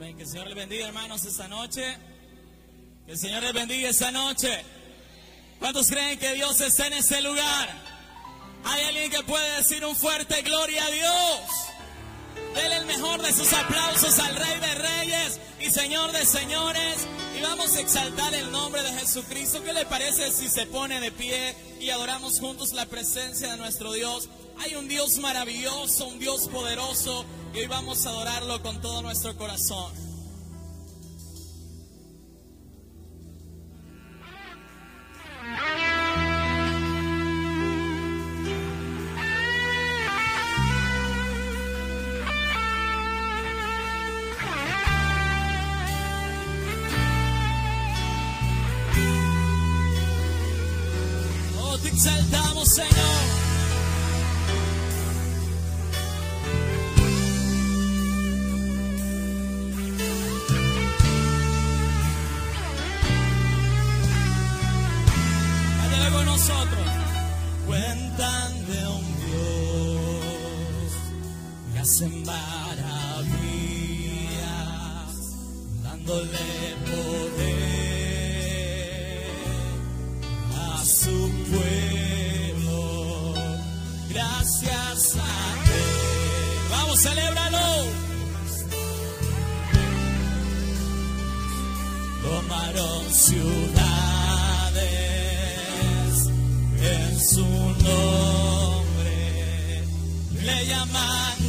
Que el Señor les bendiga, hermanos, esta noche. Que el Señor les bendiga esta noche. ¿Cuántos creen que Dios está en este lugar? ¿Hay alguien que puede decir un fuerte gloria a Dios? Dele el mejor de sus aplausos al Rey de Reyes y Señor de Señores. Vamos a exaltar el nombre de Jesucristo. ¿Qué le parece si se pone de pie y adoramos juntos la presencia de nuestro Dios? Hay un Dios maravilloso, un Dios poderoso y hoy vamos a adorarlo con todo nuestro corazón. Te exaltamos, Señor. Con nosotros. Cuentan de un Dios que hace maravillas, dándole ciudades en su nombre. Le llaman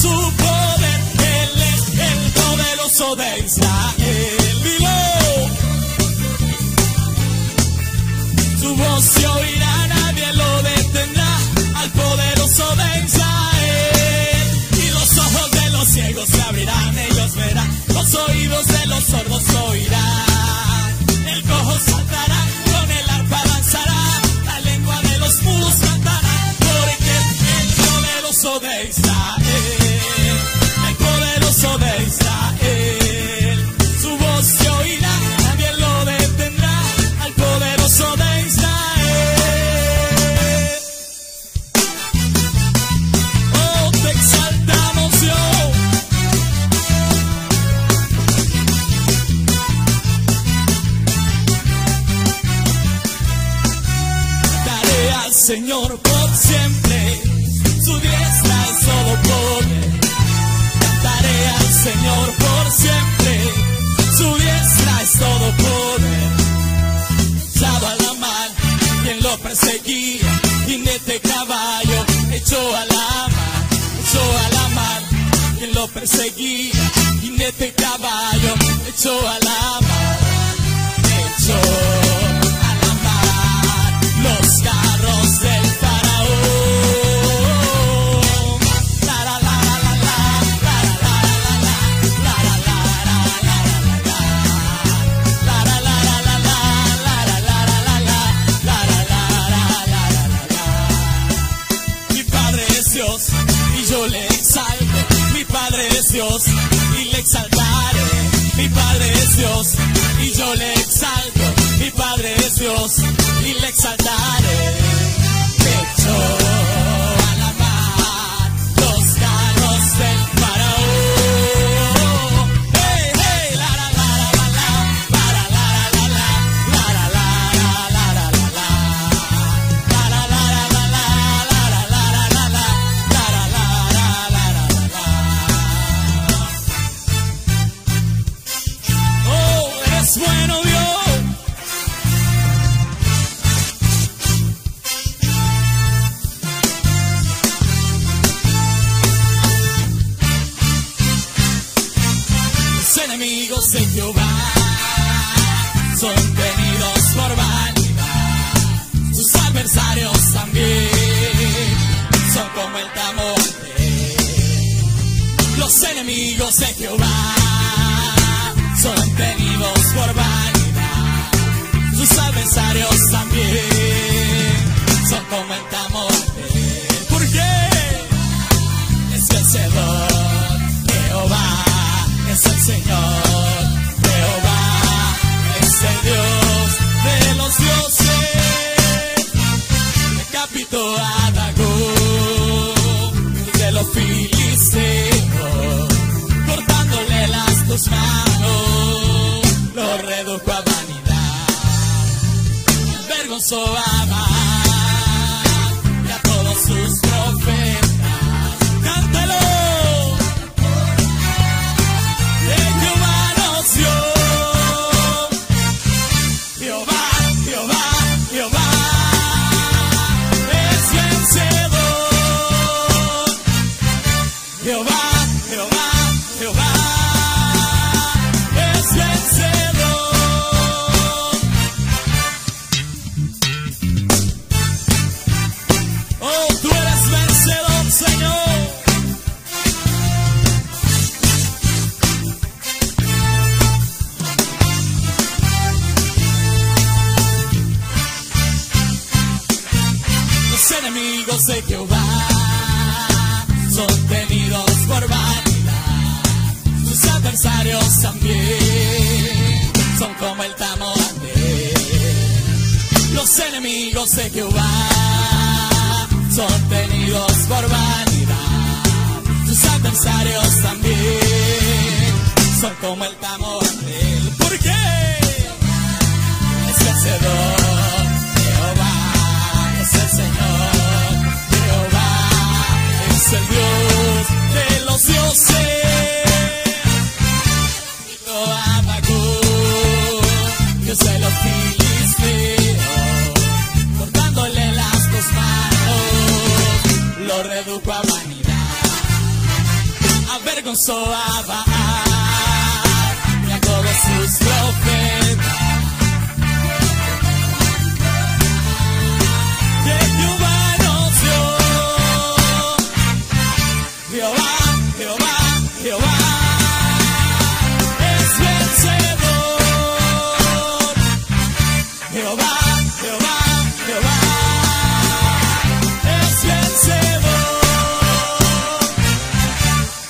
su poder, Él es el poderoso de Israel. Dilo. Su voz se oirá, nadie lo detendrá al poderoso de Israel. Y los ojos de los ciegos se abrirán, ellos verán, los oídos de los sordos oirán. Señor por siempre, su diestra es todo poder. Cantaré al Señor por siempre, su diestra es todo poder. Echado a la mar, quien lo perseguía, jinete caballo, echó a la mar, echó a la mar, quien lo perseguía, jinete caballo, echó a la mar. Cristo de los filisteos, cortándole las dos manos, lo redujo a vanidad, vergonzó a vanidad.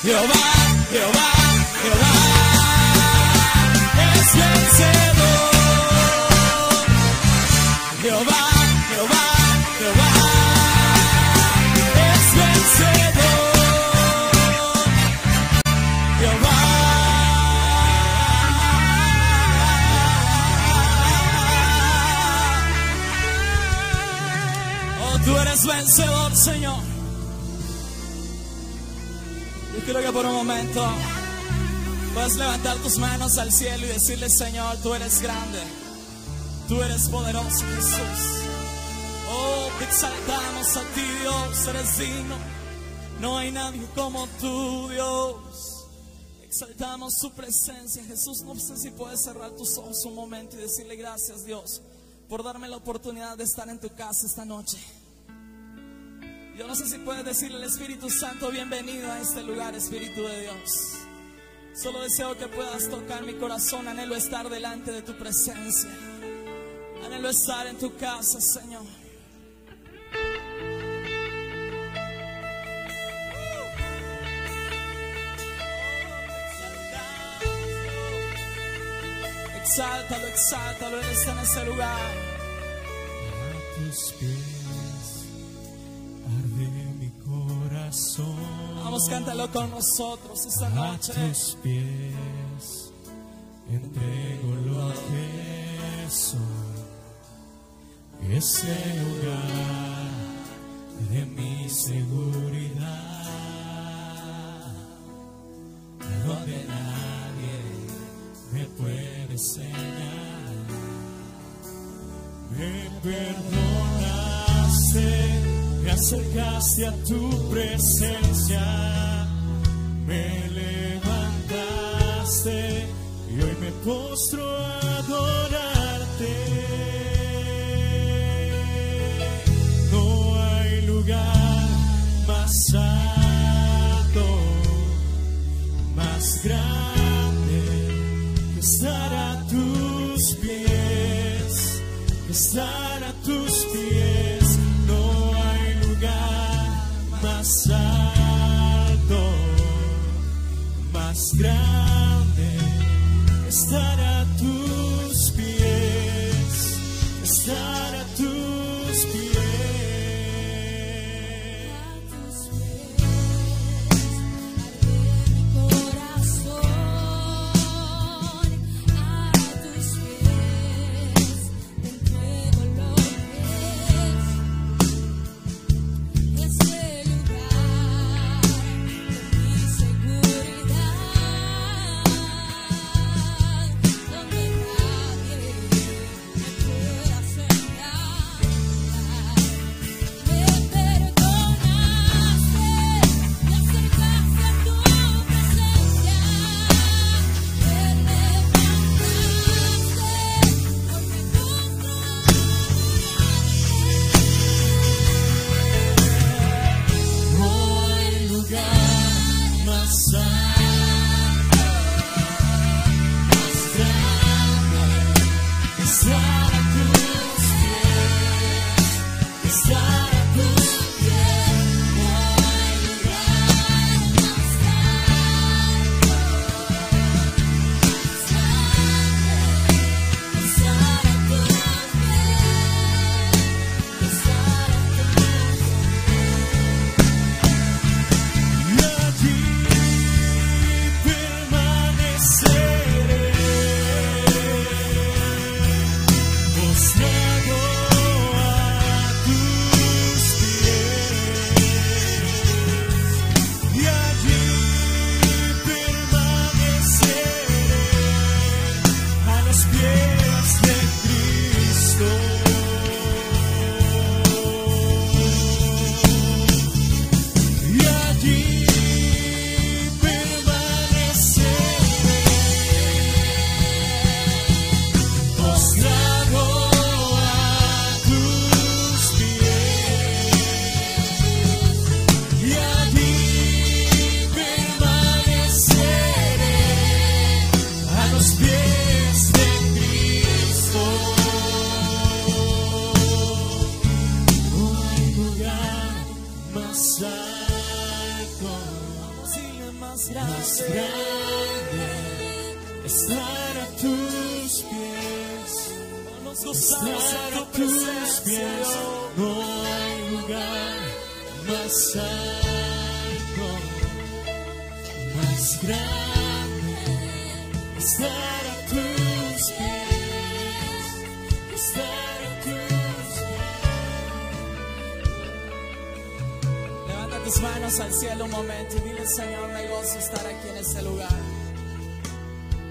Jehová, Jehová, Jehová es. Jehová, quiero que por un momento puedas levantar tus manos al cielo y decirle, Señor, tú eres grande. Tú eres poderoso, Jesús. Oh, te exaltamos a ti, Dios, eres digno. No hay nadie como tú, Dios. Exaltamos su presencia, Jesús. No sé si puedes cerrar tus ojos un momento y decirle gracias, Dios, por darme la oportunidad de estar en tu casa esta noche. Yo no sé si puedes decirle al Espíritu Santo, bienvenido a este lugar, Espíritu de Dios. Solo deseo que puedas tocar mi corazón, anhelo estar delante de tu presencia. Anhelo estar en tu casa, Señor. Exáltalo, exáltalo, Él está en ese lugar. A Vamos, cántalo con nosotros esta A noche. tus pies entrego lo que soy. Ese lugar de mi seguridad, donde nadie me puede señalar. Me perdonaste, acercaste a tu presencia, me levantaste y hoy me postro a adorarte. No hay lugar más alto, más grande que estar a tus pies, que estar a tus pies. Grande que momento y dile, Señor, me gozo estar aquí en este lugar.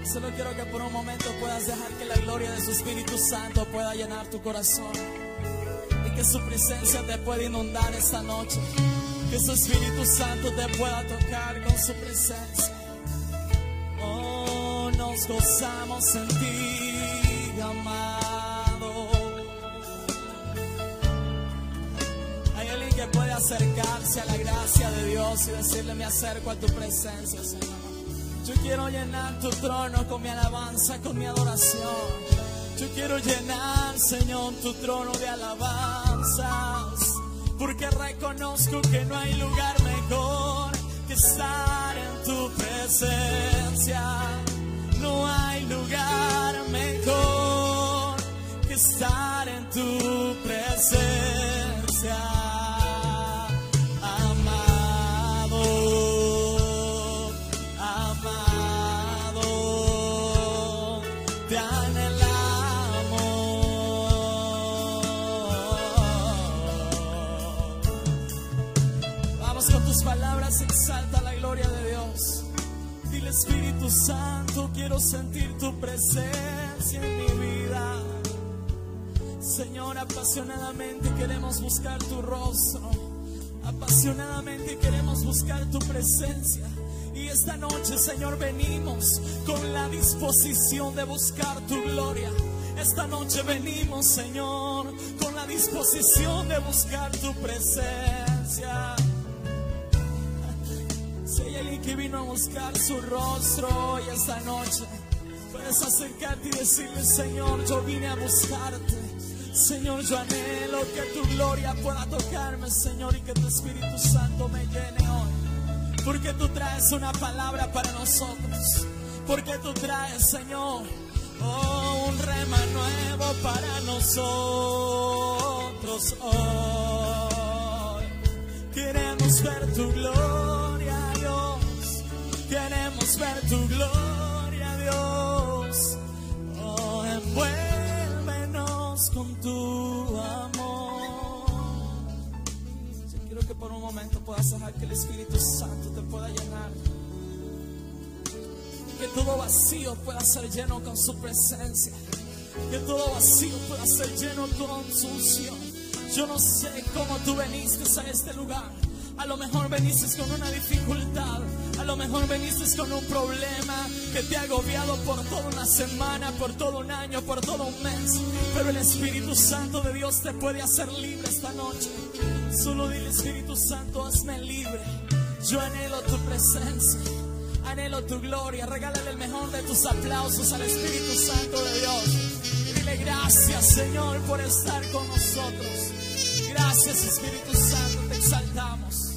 Solo quiero que por un momento puedas dejar que la gloria de su Espíritu Santo pueda llenar tu corazón. Y que su presencia te pueda inundar esta noche. Que su Espíritu Santo te pueda tocar con su presencia. Oh, nos gozamos en ti, acercarse a la gracia de Dios y decirle, me acerco a tu presencia, Señor. Yo quiero llenar tu trono con mi alabanza, con mi adoración. Yo quiero llenar, Señor, tu trono de alabanzas. Porque reconozco que no hay lugar mejor que estar en tu presencia. No hay lugar mejor que estar en tu presencia, Espíritu Santo, quiero sentir tu presencia en mi vida. Señor, apasionadamente queremos buscar tu rostro. Apasionadamente queremos buscar tu presencia. Y esta noche, Señor, venimos con la disposición de buscar tu gloria. Esta noche venimos, Señor, con la disposición de buscar tu presencia. Que vino a buscar su rostro hoy esta noche, puedes acercarte y decirle, Señor, yo vine a buscarte. Señor, yo anhelo que tu gloria pueda tocarme, Señor, y que tu Espíritu Santo me llene hoy. Porque tú traes una palabra para nosotros. Porque tú traes, Señor, oh, un rema nuevo para nosotros hoy. Queremos ver tu gloria. Queremos ver tu gloria, Dios. Oh, envuélvenos con tu amor. Yo quiero que por un momento puedas dejar que el Espíritu Santo te pueda llenar. Que todo vacío pueda ser lleno con su presencia. Que todo vacío pueda ser lleno con su unción. Yo no sé cómo tú veniste a este lugar. A lo mejor veniste con una dificultad. A lo mejor veniste con un problema que te ha agobiado por toda una semana, por todo un año, por todo un mes. Pero el Espíritu Santo de Dios te puede hacer libre esta noche. Solo dile Espíritu Santo, hazme libre. Yo anhelo tu presencia. Anhelo tu gloria. Regálale el mejor de tus aplausos al Espíritu Santo de Dios. Dile gracias, Señor, por estar con nosotros. Gracias, Espíritu Santo, te exaltamos.